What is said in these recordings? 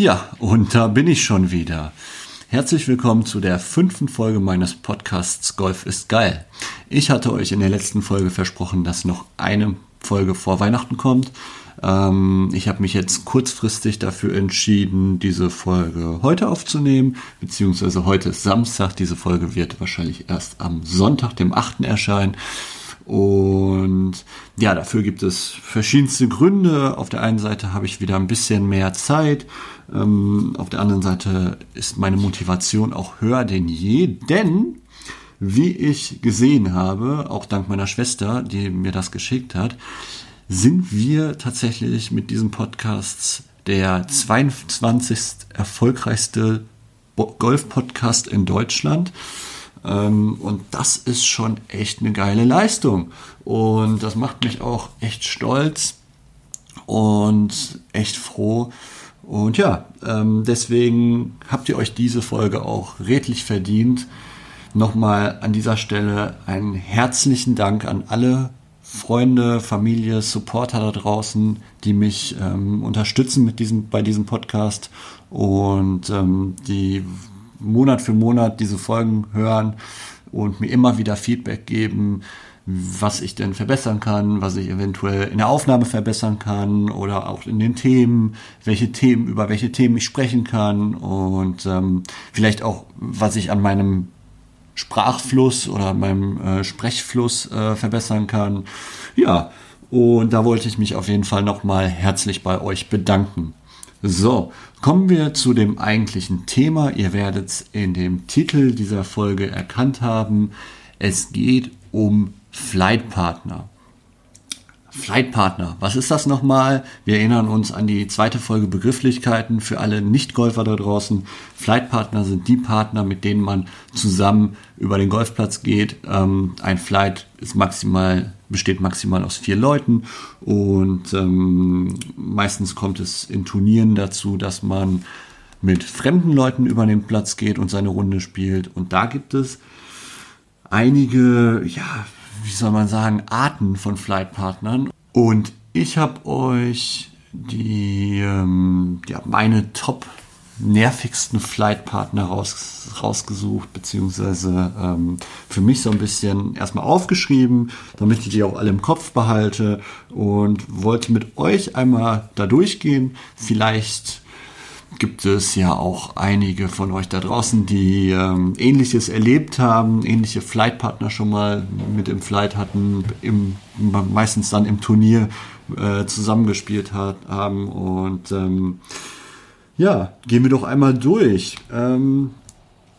Ja, und da bin ich schon wieder. Herzlich willkommen zu der fünften Folge meines Podcasts Golf ist geil. Ich hatte euch in der letzten Folge versprochen, dass noch eine Folge vor Weihnachten kommt. Ähm, ich habe mich jetzt kurzfristig dafür entschieden, diese Folge heute aufzunehmen, beziehungsweise heute ist Samstag. Diese Folge wird wahrscheinlich erst am Sonntag, dem 8. erscheinen. Und ja, dafür gibt es verschiedenste Gründe. Auf der einen Seite habe ich wieder ein bisschen mehr Zeit. Ähm, auf der anderen Seite ist meine Motivation auch höher denn je, denn wie ich gesehen habe, auch dank meiner Schwester, die mir das geschickt hat, sind wir tatsächlich mit diesem Podcast der 22. erfolgreichste Golf-Podcast in Deutschland. Ähm, und das ist schon echt eine geile Leistung. Und das macht mich auch echt stolz und echt froh. Und ja, ähm, deswegen habt ihr euch diese Folge auch redlich verdient. Nochmal an dieser Stelle einen herzlichen Dank an alle Freunde, Familie, Supporter da draußen, die mich ähm, unterstützen mit diesem, bei diesem Podcast und ähm, die Monat für Monat diese Folgen hören und mir immer wieder Feedback geben, was ich denn verbessern kann, was ich eventuell in der Aufnahme verbessern kann oder auch in den Themen, welche Themen, über welche Themen ich sprechen kann und ähm, vielleicht auch, was ich an meinem Sprachfluss oder meinem äh, Sprechfluss äh, verbessern kann. Ja, und da wollte ich mich auf jeden Fall nochmal herzlich bei euch bedanken. So, kommen wir zu dem eigentlichen Thema. Ihr werdet es in dem Titel dieser Folge erkannt haben. Es geht um Flightpartner. Flightpartner, was ist das nochmal? Wir erinnern uns an die zweite Folge Begrifflichkeiten für alle Nicht-Golfer da draußen. Flightpartner sind die Partner, mit denen man zusammen über den Golfplatz geht. Ähm, ein Flight ist maximal, besteht maximal aus vier Leuten und ähm, meistens kommt es in Turnieren dazu, dass man mit fremden Leuten über den Platz geht und seine Runde spielt. Und da gibt es einige, ja, wie soll man sagen, Arten von Flightpartnern. Und ich habe euch die, ähm, ja, meine Top nervigsten Flightpartner raus, rausgesucht, beziehungsweise ähm, für mich so ein bisschen erstmal aufgeschrieben, damit ich die auch alle im Kopf behalte und wollte mit euch einmal da durchgehen. Vielleicht gibt es ja auch einige von euch da draußen, die ähm, ähnliches erlebt haben, ähnliche Flightpartner schon mal mit im Flight hatten, im, meistens dann im Turnier äh, zusammengespielt hat, haben. Und ähm, ja, gehen wir doch einmal durch. Ähm,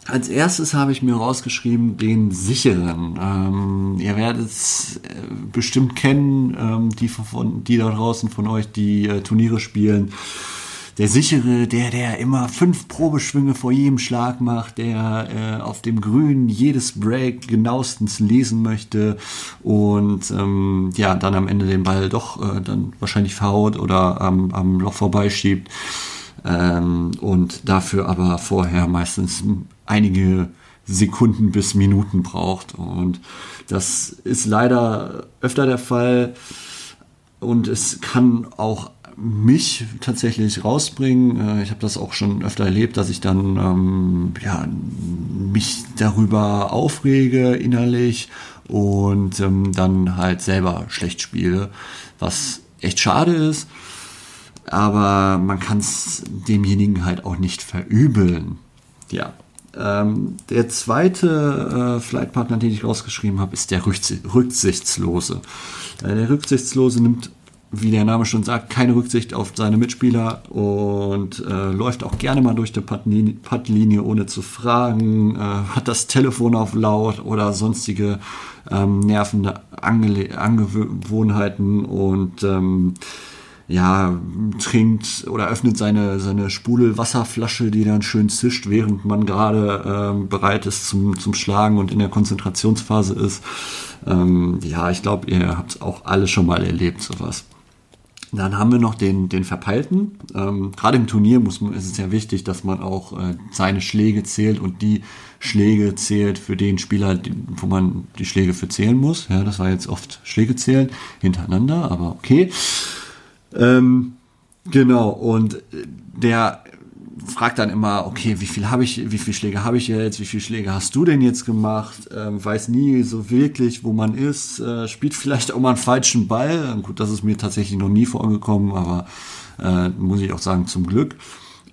als erstes habe ich mir rausgeschrieben den sicheren. Ähm, ihr werdet es äh, bestimmt kennen, ähm, die, von, die da draußen von euch, die äh, Turniere spielen der sichere, der, der immer fünf Probeschwünge vor jedem Schlag macht, der äh, auf dem Grün jedes Break genauestens lesen möchte und ähm, ja, dann am Ende den Ball doch äh, dann wahrscheinlich verhaut oder am, am Loch vorbeischiebt ähm, und dafür aber vorher meistens einige Sekunden bis Minuten braucht und das ist leider öfter der Fall und es kann auch mich tatsächlich rausbringen. Äh, ich habe das auch schon öfter erlebt, dass ich dann ähm, ja, mich darüber aufrege innerlich und ähm, dann halt selber schlecht spiele, was echt schade ist. Aber man kann es demjenigen halt auch nicht verübeln. Ja. Ähm, der zweite äh, Flightpartner, den ich rausgeschrieben habe, ist der Rücksichtslose. Äh, der Rücksichtslose nimmt wie der Name schon sagt, keine Rücksicht auf seine Mitspieler und äh, läuft auch gerne mal durch die Puttlinie, ohne zu fragen, äh, hat das Telefon auf laut oder sonstige ähm, nervende Ange Angewohnheiten und ähm, ja, trinkt oder öffnet seine, seine Sprudelwasserflasche, die dann schön zischt, während man gerade ähm, bereit ist zum, zum Schlagen und in der Konzentrationsphase ist. Ähm, ja, ich glaube, ihr habt es auch alle schon mal erlebt, sowas. Dann haben wir noch den, den Verpeilten. Ähm, Gerade im Turnier muss man, ist es ja wichtig, dass man auch äh, seine Schläge zählt und die Schläge zählt für den Spieler, wo man die Schläge für zählen muss. Ja, das war jetzt oft Schläge zählen hintereinander, aber okay. Ähm, genau, und der fragt dann immer, okay, wie viel habe ich, wie viele Schläge habe ich jetzt, wie viele Schläge hast du denn jetzt gemacht? Ähm, weiß nie so wirklich, wo man ist, äh, spielt vielleicht auch mal einen falschen Ball. Gut, das ist mir tatsächlich noch nie vorgekommen, aber äh, muss ich auch sagen, zum Glück.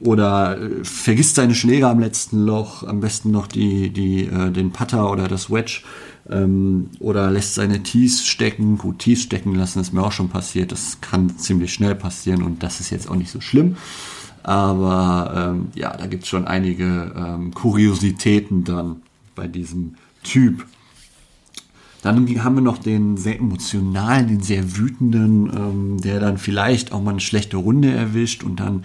Oder äh, vergisst seine Schläge am letzten Loch, am besten noch die, die, äh, den Putter oder das Wedge ähm, oder lässt seine Tees stecken. Gut, Tees stecken lassen ist mir auch schon passiert. Das kann ziemlich schnell passieren und das ist jetzt auch nicht so schlimm. Aber ähm, ja, da gibt es schon einige ähm, Kuriositäten dann bei diesem Typ. Dann haben wir noch den sehr emotionalen, den sehr wütenden, ähm, der dann vielleicht auch mal eine schlechte Runde erwischt und dann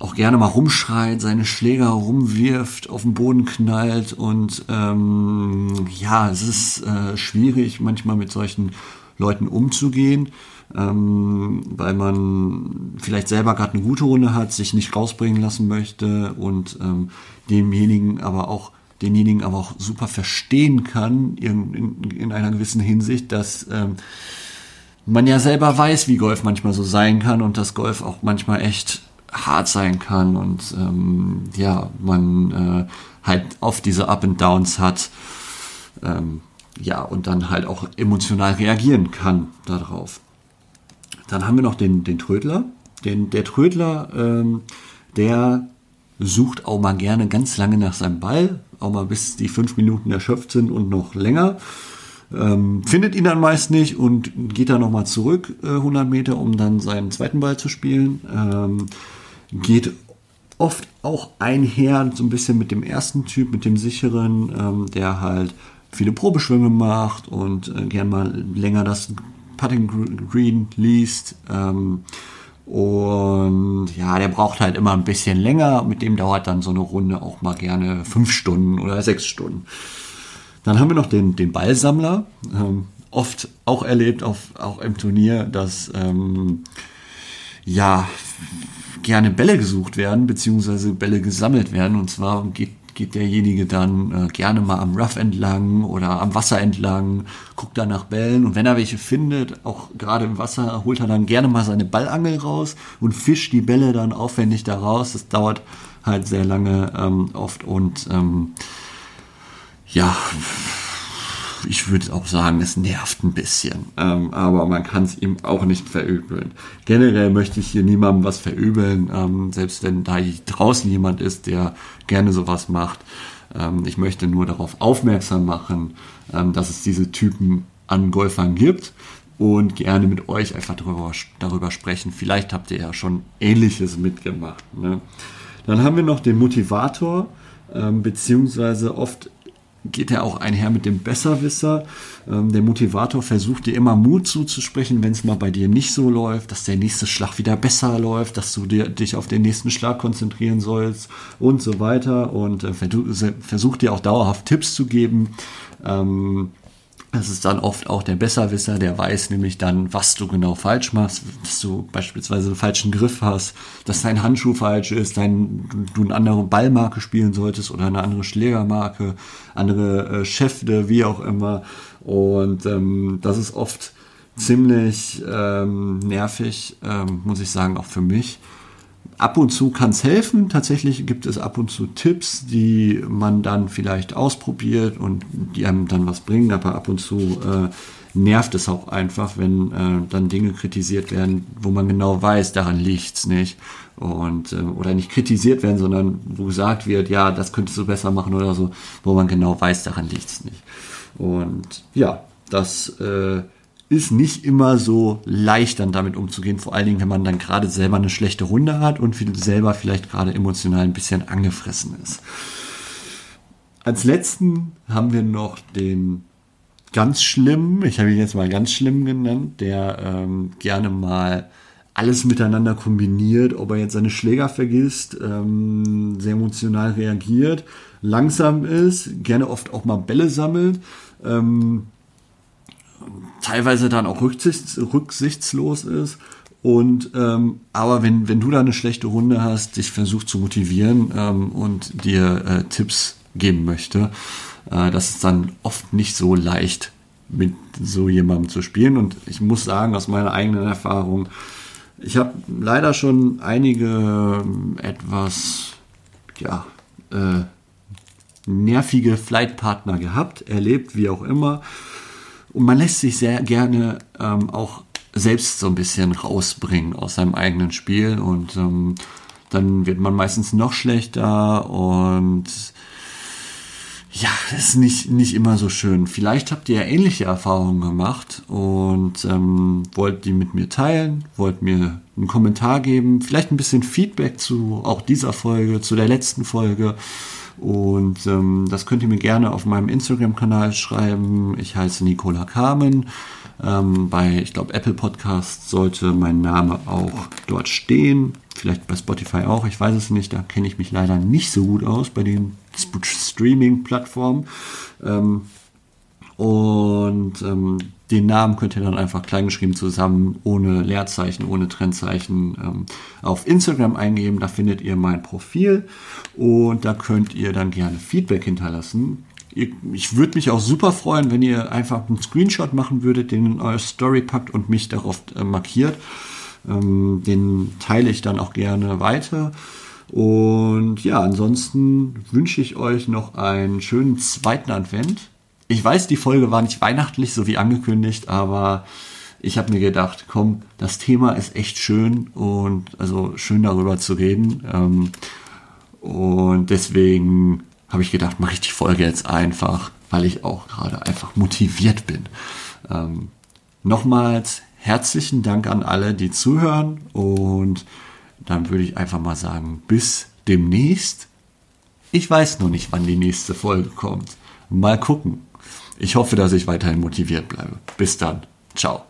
auch gerne mal rumschreit, seine Schläger rumwirft, auf den Boden knallt und ähm, ja, es ist äh, schwierig manchmal mit solchen Leuten umzugehen ähm, weil man vielleicht selber gerade eine gute Runde hat, sich nicht rausbringen lassen möchte und ähm, demjenigen aber auch denjenigen aber auch super verstehen kann in, in, in einer gewissen Hinsicht, dass ähm, man ja selber weiß, wie Golf manchmal so sein kann und dass Golf auch manchmal echt hart sein kann und ähm, ja, man äh, halt oft diese Up and Downs hat. Ähm, ja, und dann halt auch emotional reagieren kann darauf. Dann haben wir noch den, den Trödler. Den, der Trödler, ähm, der sucht auch mal gerne ganz lange nach seinem Ball, auch mal bis die fünf Minuten erschöpft sind und noch länger. Ähm, findet ihn dann meist nicht und geht dann nochmal zurück äh, 100 Meter, um dann seinen zweiten Ball zu spielen. Ähm, geht oft auch einher so ein bisschen mit dem ersten Typ, mit dem sicheren, ähm, der halt viele Probeschwünge macht und äh, gern mal länger das Putting Green liest. Ähm, und ja, der braucht halt immer ein bisschen länger. Mit dem dauert dann so eine Runde auch mal gerne fünf Stunden oder sechs Stunden. Dann haben wir noch den, den Ballsammler. Ähm, oft auch erlebt, auf, auch im Turnier, dass ähm, ja gerne Bälle gesucht werden, beziehungsweise Bälle gesammelt werden. Und zwar geht geht derjenige dann äh, gerne mal am Rough entlang oder am Wasser entlang, guckt dann nach Bällen und wenn er welche findet, auch gerade im Wasser, holt er dann gerne mal seine Ballangel raus und fischt die Bälle dann aufwendig da raus. Das dauert halt sehr lange ähm, oft und ähm, ja, ich würde auch sagen, es nervt ein bisschen. Ähm, aber man kann es ihm auch nicht verübeln. Generell möchte ich hier niemandem was verübeln, ähm, selbst wenn da draußen jemand ist, der gerne sowas macht. Ähm, ich möchte nur darauf aufmerksam machen, ähm, dass es diese Typen an Golfern gibt und gerne mit euch einfach darüber, darüber sprechen. Vielleicht habt ihr ja schon Ähnliches mitgemacht. Ne? Dann haben wir noch den Motivator, ähm, beziehungsweise oft geht er auch einher mit dem Besserwisser. Ähm, der Motivator versucht dir immer Mut zuzusprechen, wenn es mal bei dir nicht so läuft, dass der nächste Schlag wieder besser läuft, dass du dir, dich auf den nächsten Schlag konzentrieren sollst und so weiter. Und äh, versucht dir auch dauerhaft Tipps zu geben. Ähm, das ist dann oft auch der Besserwisser, der weiß nämlich dann, was du genau falsch machst, dass du beispielsweise einen falschen Griff hast, dass dein Handschuh falsch ist, dein, du eine andere Ballmarke spielen solltest oder eine andere Schlägermarke, andere äh, Schäfte, wie auch immer. Und ähm, das ist oft ziemlich ähm, nervig, ähm, muss ich sagen, auch für mich ab und zu kann es helfen. Tatsächlich gibt es ab und zu Tipps, die man dann vielleicht ausprobiert und die einem dann was bringen, aber ab und zu äh, nervt es auch einfach, wenn äh, dann Dinge kritisiert werden, wo man genau weiß, daran liegt es nicht. Und, äh, oder nicht kritisiert werden, sondern wo gesagt wird, ja, das könntest du besser machen oder so, wo man genau weiß, daran liegt es nicht. Und ja, das äh, ist nicht immer so leicht, dann damit umzugehen. Vor allen Dingen, wenn man dann gerade selber eine schlechte Runde hat und selber vielleicht gerade emotional ein bisschen angefressen ist. Als letzten haben wir noch den ganz schlimmen, ich habe ihn jetzt mal ganz schlimm genannt, der ähm, gerne mal alles miteinander kombiniert, ob er jetzt seine Schläger vergisst, ähm, sehr emotional reagiert, langsam ist, gerne oft auch mal Bälle sammelt. Ähm, teilweise dann auch rücksichts, rücksichtslos ist. Und ähm, aber wenn, wenn du da eine schlechte Runde hast, dich versucht zu motivieren ähm, und dir äh, Tipps geben möchte, äh, das ist dann oft nicht so leicht, mit so jemandem zu spielen. Und ich muss sagen, aus meiner eigenen Erfahrung, Ich habe leider schon einige ähm, etwas, ja, äh, nervige Flightpartner gehabt, erlebt, wie auch immer. Und man lässt sich sehr gerne ähm, auch selbst so ein bisschen rausbringen aus seinem eigenen Spiel und ähm, dann wird man meistens noch schlechter und ja, das ist nicht, nicht immer so schön. Vielleicht habt ihr ja ähnliche Erfahrungen gemacht und ähm, wollt die mit mir teilen, wollt mir einen Kommentar geben, vielleicht ein bisschen Feedback zu auch dieser Folge, zu der letzten Folge. Und ähm, das könnt ihr mir gerne auf meinem Instagram-Kanal schreiben. Ich heiße Nicola Carmen. Ähm, bei, ich glaube, Apple Podcast sollte mein Name auch dort stehen. Vielleicht bei Spotify auch, ich weiß es nicht. Da kenne ich mich leider nicht so gut aus bei den Streaming-Plattformen. Ähm, und ähm, den Namen könnt ihr dann einfach kleingeschrieben zusammen, ohne Leerzeichen, ohne Trennzeichen ähm, auf Instagram eingeben. Da findet ihr mein Profil und da könnt ihr dann gerne Feedback hinterlassen. Ich würde mich auch super freuen, wenn ihr einfach einen Screenshot machen würdet, den in eure Story packt und mich darauf äh, markiert. Ähm, den teile ich dann auch gerne weiter. Und ja, ansonsten wünsche ich euch noch einen schönen zweiten Advent ich weiß, die Folge war nicht weihnachtlich, so wie angekündigt, aber ich habe mir gedacht, komm, das Thema ist echt schön und also schön darüber zu reden. Ähm, und deswegen habe ich gedacht, mache ich die Folge jetzt einfach, weil ich auch gerade einfach motiviert bin. Ähm, nochmals herzlichen Dank an alle, die zuhören und dann würde ich einfach mal sagen, bis demnächst. Ich weiß noch nicht, wann die nächste Folge kommt. Mal gucken. Ich hoffe, dass ich weiterhin motiviert bleibe. Bis dann. Ciao.